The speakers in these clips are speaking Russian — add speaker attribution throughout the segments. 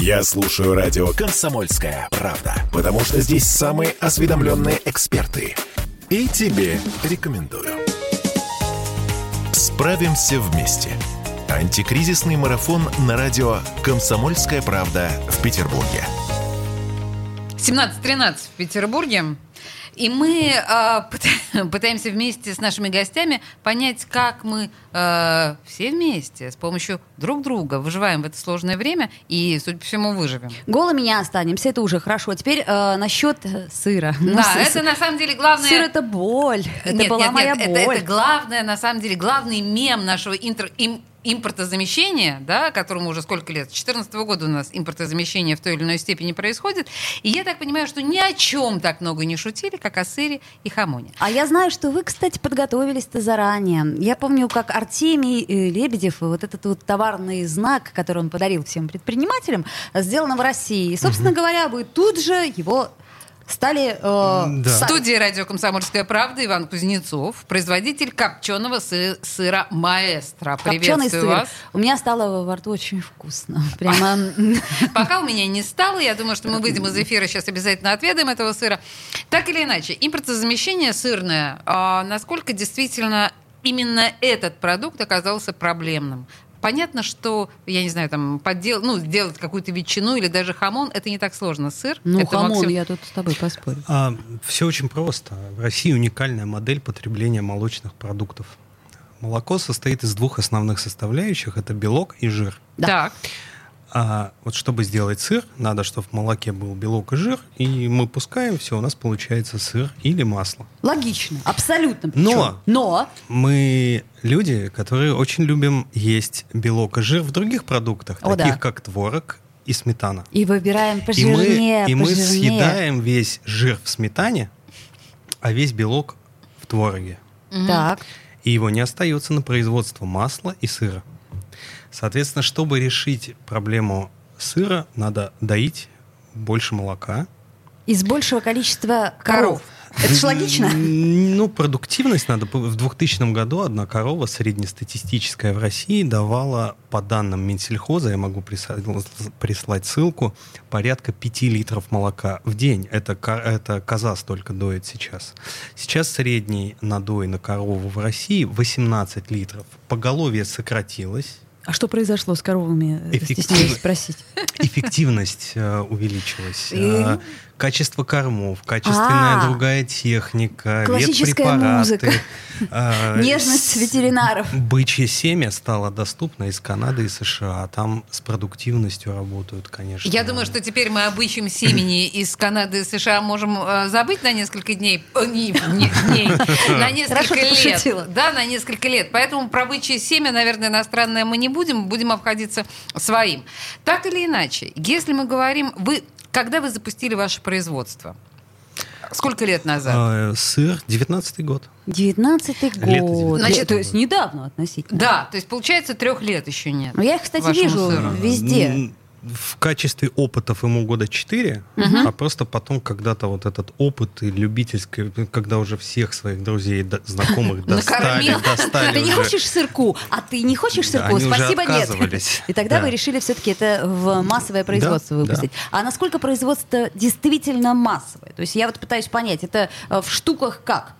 Speaker 1: Я слушаю радио «Комсомольская правда», потому что здесь самые осведомленные эксперты. И тебе рекомендую. Справимся вместе. Антикризисный марафон на радио «Комсомольская правда» в Петербурге.
Speaker 2: 17.13 в Петербурге. И мы э, пытаемся вместе с нашими гостями понять, как мы э, все вместе с помощью друг друга выживаем в это сложное время и, судя по всему, выживем.
Speaker 3: Голыми не останемся, это уже хорошо. Теперь э, насчет сыра.
Speaker 2: Да, ну, это на самом деле главное...
Speaker 3: Сыр — это боль. Это
Speaker 2: нет,
Speaker 3: была
Speaker 2: нет,
Speaker 3: моя
Speaker 2: нет,
Speaker 3: боль.
Speaker 2: Это, это главное, на самом деле, главный мем нашего интер... Им импортозамещения, да, которому уже сколько лет, с 2014 года у нас импортозамещение в той или иной степени происходит. И я так понимаю, что ни о чем так много не шутили, как о сыре и хамоне.
Speaker 3: А я знаю, что вы, кстати, подготовились-то заранее. Я помню, как Артемий э, Лебедев, вот этот вот товарный знак, который он подарил всем предпринимателям, сделан в России. И, собственно угу. говоря, вы тут же его стали... Э,
Speaker 2: да. В студии радио «Комсомольская правда» Иван Кузнецов, производитель копченого сы- сыра «Маэстро». Приветствую
Speaker 3: сыр.
Speaker 2: вас.
Speaker 3: У меня стало во рту очень вкусно. Прямо...
Speaker 2: Пока у меня не стало, я думаю, что мы выйдем из эфира, сейчас обязательно отведаем этого сыра. Так или иначе, импортозамещение сырное, а насколько действительно именно этот продукт оказался проблемным? Понятно, что, я не знаю, там, поддел, ну, сделать какую-то ветчину или даже хамон, это не так сложно. Сыр.
Speaker 3: Ну,
Speaker 2: это
Speaker 3: хамон,
Speaker 2: максим...
Speaker 3: я тут с тобой поспорю.
Speaker 4: А, все очень просто. В России уникальная модель потребления молочных продуктов. Молоко состоит из двух основных составляющих. Это белок и жир.
Speaker 2: Да. Так.
Speaker 4: А вот чтобы сделать сыр, надо, чтобы в молоке был белок и жир, и мы пускаем, все, у нас получается сыр или масло.
Speaker 3: Логично, абсолютно.
Speaker 4: Причем. Но,
Speaker 3: Но
Speaker 4: мы люди, которые очень любим есть белок и жир в других продуктах,
Speaker 3: О,
Speaker 4: таких
Speaker 3: да.
Speaker 4: как творог и сметана.
Speaker 3: И выбираем
Speaker 4: И
Speaker 3: пожирнее,
Speaker 4: мы, и мы
Speaker 3: пожирнее.
Speaker 4: съедаем весь жир в сметане, а весь белок в твороге.
Speaker 3: Так.
Speaker 4: И его не остается на производство масла и сыра. Соответственно, чтобы решить проблему сыра, надо доить больше молока.
Speaker 3: Из большего количества коров. Это же логично.
Speaker 4: Ну, продуктивность надо... В 2000 году одна корова среднестатистическая в России давала, по данным Минсельхоза, я могу прислать, прислать ссылку, порядка 5 литров молока в день. Это, это коза столько доит сейчас. Сейчас средний надой на корову в России 18 литров. Поголовье сократилось.
Speaker 3: А что произошло с коровами?
Speaker 4: Эффектив...
Speaker 3: Стесняюсь спросить.
Speaker 4: Эффективность э, увеличилась.
Speaker 3: И...
Speaker 4: Качество кормов, качественная
Speaker 3: А,
Speaker 4: другая техника,
Speaker 3: классическая
Speaker 4: ветпрепараты.
Speaker 3: музыка.
Speaker 4: э,
Speaker 3: Нежность ветеринаров.
Speaker 4: Бычье семя стало доступно из Канады и США. Там с продуктивностью работают, конечно.
Speaker 2: Я думаю, что теперь мы об бычьем семени из Канады и США можем э, забыть на несколько дней, э, не- не- дней, на несколько лет. Да, на несколько лет. Поэтому про бычье семя, наверное, иностранное мы не будем, будем обходиться своим. Так или иначе, если мы говорим, вы, когда вы запустили ваше производство? Сколько лет назад?
Speaker 4: Э, Сыр, 19 год.
Speaker 3: Девятнадцатый
Speaker 4: Лето
Speaker 3: год.
Speaker 2: Значит,
Speaker 3: то есть недавно относительно.
Speaker 2: Да, то есть получается трех лет еще нет.
Speaker 3: Но я их, кстати, вижу
Speaker 2: сыру.
Speaker 3: везде.
Speaker 4: В качестве опытов ему года 4, а просто потом когда-то вот этот опыт и любительский, когда уже всех своих друзей, знакомых достали, достали
Speaker 3: Ты не хочешь сырку, а ты не хочешь сырку, спасибо, нет. И тогда
Speaker 4: Да.
Speaker 3: вы решили все-таки это в массовое производство выпустить. А насколько производство действительно массовое? То есть я вот пытаюсь понять, это э, в штуках как?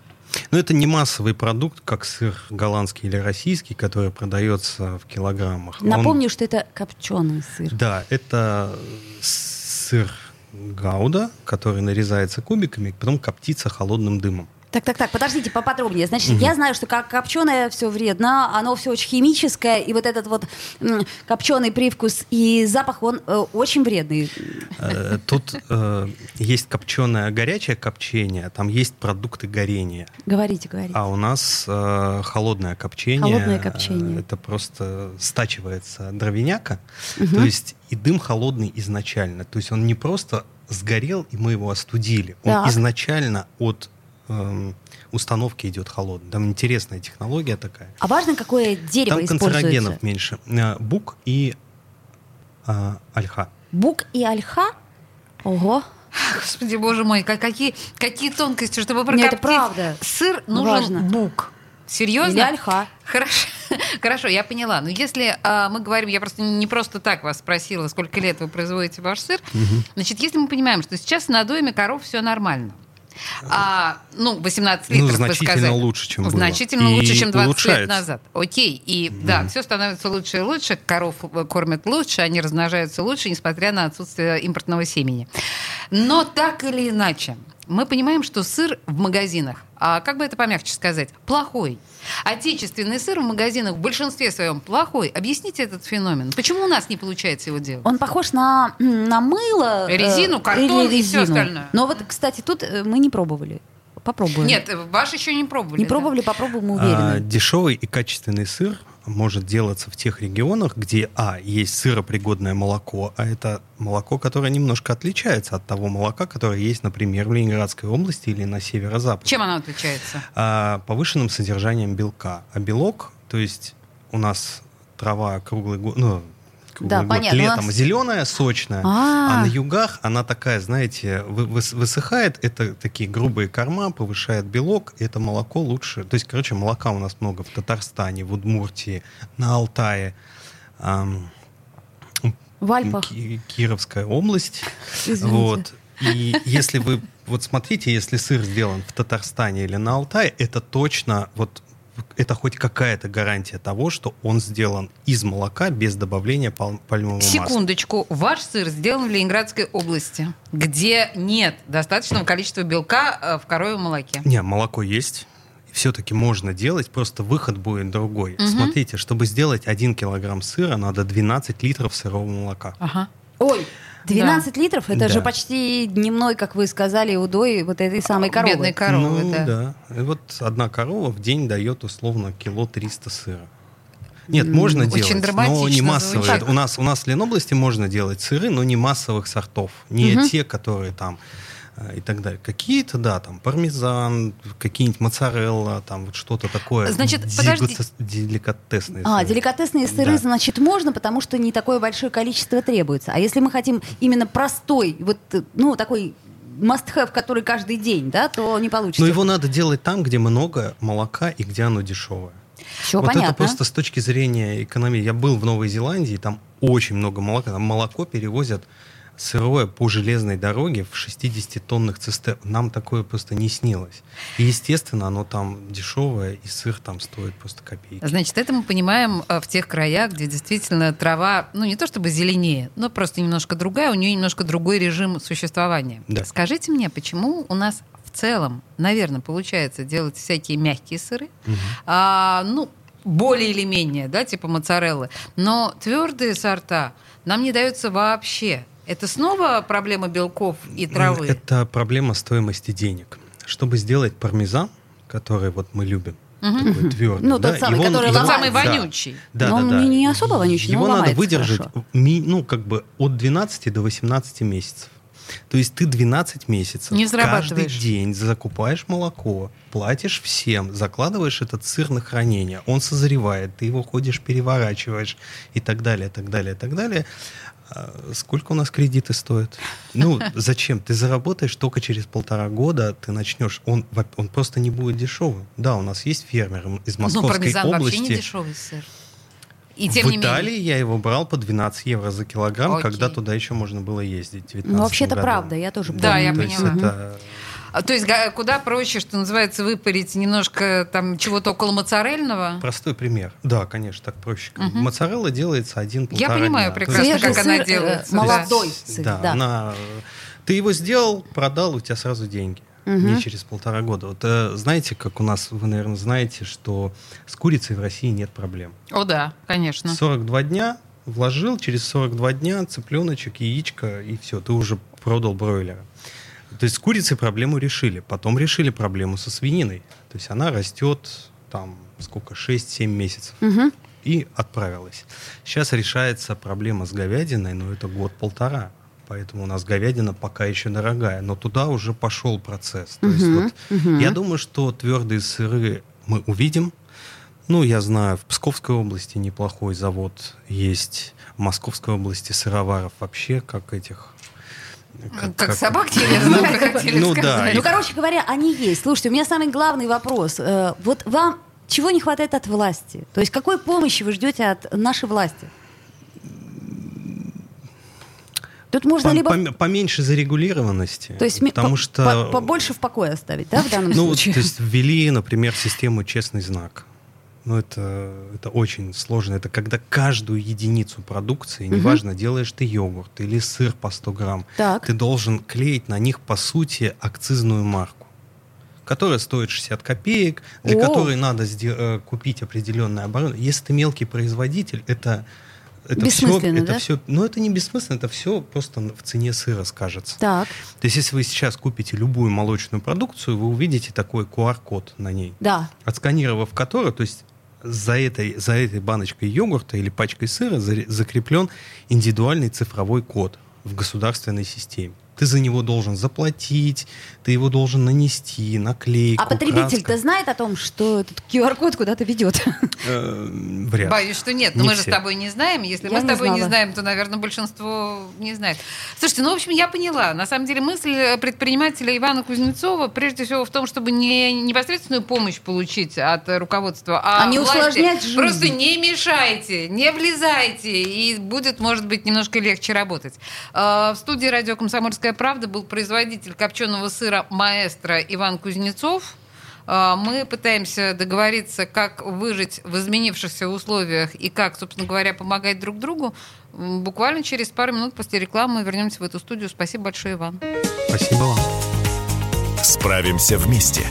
Speaker 4: Но это не массовый продукт, как сыр голландский или российский, который продается в килограммах. Он-
Speaker 3: Напомню, что это копченый сыр.
Speaker 4: Да, это сыр гауда, который нарезается кубиками, потом коптится холодным дымом.
Speaker 3: Так, так, так, подождите, поподробнее. Значит, я знаю, что как копченое все вредно, оно все очень химическое, и вот этот вот копченый привкус и запах, он э, очень вредный.
Speaker 4: Э, Тут э, есть копченое горячее копчение, там есть продукты горения.
Speaker 3: Говорите, говорите.
Speaker 4: А у нас э, холодное копчение.
Speaker 3: Холодное копчение.
Speaker 4: Э, Это просто стачивается дровяняка. То есть и дым холодный изначально. То есть он не просто сгорел, и мы его остудили. Он
Speaker 3: Так.
Speaker 4: изначально от эм, установки идет холодный. Там интересная технология такая.
Speaker 3: А важно, какое дерево
Speaker 4: Там
Speaker 3: используется?
Speaker 4: канцерогенов меньше. Э, Бук и э, ольха.
Speaker 3: Бук и ольха? Ого.
Speaker 2: Господи, боже мой, как- какие, какие тонкости, чтобы
Speaker 3: Нет, это
Speaker 2: прокоптить
Speaker 3: правда.
Speaker 2: сыр, нужен
Speaker 3: Важно.
Speaker 2: бук. Серьезно?
Speaker 3: Или ольха.
Speaker 2: Хорошо. Хорошо, я поняла. Но если а, мы говорим, я просто не просто так вас спросила, сколько лет вы производите ваш сыр. Значит, если мы понимаем, что сейчас на доме коров все нормально, а, ну, 18
Speaker 4: Ну,
Speaker 2: литров, вы
Speaker 4: значительно
Speaker 2: сказали.
Speaker 4: лучше, чем было.
Speaker 2: Значительно
Speaker 4: И
Speaker 2: лучше, чем 20 лет
Speaker 4: улучшается.
Speaker 2: назад. Окей. И да, все становится лучше и лучше, коров кормят лучше, они размножаются лучше, несмотря на отсутствие импортного семени. Но так или иначе, мы понимаем, что сыр в магазинах, а как бы это помягче сказать, плохой. Отечественный сыр в магазинах в большинстве своем плохой. Объясните этот феномен. Почему у нас не получается его делать?
Speaker 3: Он похож на, на мыло. э,
Speaker 2: Резину, картон
Speaker 3: или
Speaker 2: и
Speaker 3: резину.
Speaker 2: остальное.
Speaker 3: Но вот, кстати, тут э, мы не пробовали. Попробуем.
Speaker 2: Нет, э, ваш еще не пробовали.
Speaker 3: Не
Speaker 2: да?
Speaker 3: пробовали, попробуем, мы
Speaker 4: А,
Speaker 3: уверены.
Speaker 4: дешевый и качественный сыр может делаться в тех регионах, где, а, есть сыропригодное молоко, а это молоко, которое немножко отличается от того молока, которое есть, например, в Ленинградской области или на северо-западе.
Speaker 2: Чем оно отличается?
Speaker 4: А, повышенным содержанием белка. А белок, то есть у нас трава круглый год, ну,
Speaker 3: Да,
Speaker 4: год,
Speaker 3: понятно,
Speaker 4: летом
Speaker 3: нас-
Speaker 4: зеленая, сочная,
Speaker 3: А.
Speaker 4: а на югах она такая, знаете, вы- выс- высыхает, это такие грубые корма, повышает белок, и это молоко лучше. То есть, короче, молока у нас много в Татарстане, в Удмуртии, на Алтае. ам,
Speaker 3: В Альпах.
Speaker 4: Ки- Кировская область.
Speaker 3: Извините.
Speaker 4: Вот. И если вы, вот смотрите, если сыр сделан в Татарстане или на Алтае, это точно, вот это хоть какая-то гарантия того, что он сделан из молока без добавления пал- пальмового масла.
Speaker 2: Секундочку. Ваш сыр сделан в Ленинградской области, где нет достаточного количества белка э, в коровьем молоке.
Speaker 4: Не, молоко есть. Все-таки можно делать, просто выход будет другой.
Speaker 2: Мгм.
Speaker 4: Смотрите, чтобы сделать 1 килограмм сыра, надо 12 литров сырого молока.
Speaker 2: Ага.
Speaker 3: Ой, 12 литров, это
Speaker 4: Да.
Speaker 3: же почти дневной, как вы сказали, удой вот этой самой коровы.
Speaker 2: Бедной коровы,
Speaker 4: ну,
Speaker 2: да.
Speaker 4: да. И вот одна корова в день дает условно кило 300 сыра. Нет, можно
Speaker 2: Очень
Speaker 4: делать, но не
Speaker 2: драматично
Speaker 4: массовые.
Speaker 2: звучит.
Speaker 4: У нас, у нас в Ленобласти можно делать сыры, но не массовых сортов. Не
Speaker 3: Мгм.
Speaker 4: те, которые там и так далее. Какие-то, да, там пармезан, какие-нибудь моцарелла, там вот что-то такое.
Speaker 2: Значит, подожди.
Speaker 4: Деликатесные
Speaker 3: А,
Speaker 4: сыры.
Speaker 3: деликатесные сыры,
Speaker 4: Да.
Speaker 3: значит, можно, потому что не такое большое количество требуется. А если мы хотим именно простой, вот, ну, такой must-have, который каждый день, да, то не получится.
Speaker 4: Но его надо делать там, где много молока и где оно дешевое.
Speaker 3: Все
Speaker 4: вот
Speaker 3: понятно.
Speaker 4: это просто с точки зрения экономии. Я был в Новой Зеландии, там очень много молока. Там молоко перевозят сырое по железной дороге в 60-тонных цистернах. Нам такое просто не снилось. И, естественно, оно там дешевое, и сыр там стоит просто копейки.
Speaker 2: Значит, это мы понимаем э, в тех краях, где действительно трава, ну не то чтобы зеленее, но просто немножко другая, у нее немножко другой режим существования.
Speaker 4: Да.
Speaker 2: Скажите мне, почему у нас в целом, наверное, получается делать всякие мягкие сыры,
Speaker 4: Мгм.
Speaker 2: а, ну, более или менее, да, типа моцареллы, но твердые сорта нам не даются вообще. Это снова проблема белков и травы?
Speaker 4: Это проблема стоимости денег. Чтобы сделать пармезан, который вот мы любим,
Speaker 2: Мгм.
Speaker 4: такой твердый,
Speaker 3: Ну, тот
Speaker 4: да,
Speaker 3: самый,
Speaker 4: его-
Speaker 3: который
Speaker 4: его-
Speaker 2: Тот самый
Speaker 3: ломается.
Speaker 4: да.
Speaker 2: вонючий.
Speaker 4: Да,
Speaker 3: Но
Speaker 4: да,
Speaker 3: он
Speaker 4: да.
Speaker 3: не особо вонючий, но
Speaker 4: Его надо
Speaker 3: ломается
Speaker 4: выдержать, ми- ну, как бы от 12 до 18 месяцев. То есть ты 12 месяцев
Speaker 2: Не
Speaker 4: каждый день закупаешь молоко, платишь всем, закладываешь этот сыр на хранение, он созревает, ты его ходишь, переворачиваешь и так далее, так далее, так далее. А Сколько у нас кредиты стоят? Ну, зачем? Ты заработаешь только через полтора года, ты начнешь. Он, он просто не будет дешевым. Да, у нас есть фермер из
Speaker 2: Ну,
Speaker 4: Московской
Speaker 2: пармезан
Speaker 4: области.
Speaker 2: вообще не дешевый сыр. И тем
Speaker 4: в
Speaker 2: не
Speaker 4: Италии
Speaker 2: менее.
Speaker 4: я его брал по 12 евро за килограмм,
Speaker 2: Окей.
Speaker 4: когда туда еще можно было ездить. в 19
Speaker 3: Ну, вообще-то
Speaker 4: году.
Speaker 3: правда, я тоже
Speaker 2: Да,
Speaker 3: помню.
Speaker 2: я
Speaker 4: То есть
Speaker 2: поняла.
Speaker 4: это...
Speaker 2: А, То есть куда проще, что называется, выпарить немножко там чего-то около моцарельного?
Speaker 4: Простой пример. Да, конечно, так проще.
Speaker 2: Мгм.
Speaker 4: Моцарелла делается один
Speaker 2: Я
Speaker 4: полтора
Speaker 2: понимаю
Speaker 4: дня.
Speaker 2: Прекрасно,
Speaker 4: есть-
Speaker 3: Свежий
Speaker 2: как она
Speaker 3: сыр, э,
Speaker 2: делается, да.
Speaker 3: молодой сыр,
Speaker 4: Да,
Speaker 3: да.
Speaker 4: она... Ты его сделал, продал, у тебя сразу деньги.
Speaker 3: Мгм.
Speaker 4: Не через полтора года. Вот э, знаете, как у нас, вы, наверное, знаете, что с курицей в России нет проблем.
Speaker 2: О, да, конечно.
Speaker 4: 42 дня вложил, через 42 дня цыпленочек, яичко, и все, ты уже продал бройлера. То есть с курицей проблему решили. Потом решили проблему со свининой. То есть она растет там сколько, 6-7 месяцев.
Speaker 3: Мгм.
Speaker 4: И отправилась. Сейчас решается проблема с говядиной, но это год-полтора. Поэтому у нас говядина пока еще дорогая. Но туда уже пошел процесс. То есть
Speaker 3: Мгм,
Speaker 4: вот
Speaker 3: мгм.
Speaker 4: я думаю, что твердые сыры мы увидим. Ну, я знаю, в Псковской области неплохой завод есть. В Московской области сыроваров вообще как этих...
Speaker 2: Как, собак телезных, вы хотели
Speaker 4: Ну да,
Speaker 2: сказать.
Speaker 3: Ну, короче говоря, они есть. Слушайте, у меня самый главный вопрос. Э, Вот вам чего не хватает от власти? То есть какой помощи вы ждете от нашей власти? Тут можно
Speaker 4: По-
Speaker 3: либо...
Speaker 4: пом- Поменьше зарегулированности.
Speaker 3: То есть
Speaker 4: потому
Speaker 3: по-
Speaker 4: что...
Speaker 3: по- побольше в покое оставить, да, в данном
Speaker 4: Ну,
Speaker 3: случае?
Speaker 4: то есть ввели, например, систему «Честный знак». Ну, это, это очень сложно. Это когда каждую единицу продукции,
Speaker 3: Мгм.
Speaker 4: неважно, делаешь ты йогурт или сыр по 100 грамм,
Speaker 3: Так.
Speaker 4: ты должен клеить на них, по сути, акцизную марку, которая стоит 60 копеек, для
Speaker 3: О!
Speaker 4: которой надо э, купить определенное оборудование. Если ты мелкий производитель, это... Это все,
Speaker 3: Бессмысленно,
Speaker 4: это
Speaker 3: да?
Speaker 4: все, ну это не бессмысленно, это все просто в цене сыра скажется.
Speaker 3: Так,
Speaker 4: То есть, если вы сейчас купите любую молочную продукцию, вы увидите такой QR-код на ней,
Speaker 3: да.
Speaker 4: отсканировав который, то есть за этой, за этой баночкой йогурта или пачкой сыра закреплен индивидуальный цифровой код в государственной системе. Ты за него должен заплатить, ты его должен нанести, наклейку,
Speaker 3: А потребитель-то знает о том, что этот QR-код куда-то ведет?
Speaker 4: Э, вряд ли.
Speaker 2: Боюсь, что нет. Но
Speaker 4: Не
Speaker 2: мы же с тобой не знаем. Если
Speaker 3: Я
Speaker 2: мы с тобой не знаем, то, наверное, большинство не знает. Слушайте, ну, в общем, я поняла. На самом деле мысль предпринимателя Ивана Кузнецова прежде всего в том, чтобы не непосредственную помощь получить от руководства, а,
Speaker 3: А не
Speaker 2: власти.
Speaker 3: усложнять жизнь.
Speaker 2: Просто не мешайте, не влезайте, и будет, может быть, немножко легче работать. Э, В студии радио «Комсомольская правда» был производитель копченого сыра «Маэстро» Иван Кузнецов. А, Мы пытаемся договориться, как выжить в изменившихся условиях и как, собственно говоря, помогать друг другу. Буквально через пару минут после рекламы мы вернемся в эту студию. Спасибо большое, Иван.
Speaker 4: Спасибо вам.
Speaker 1: Справимся вместе.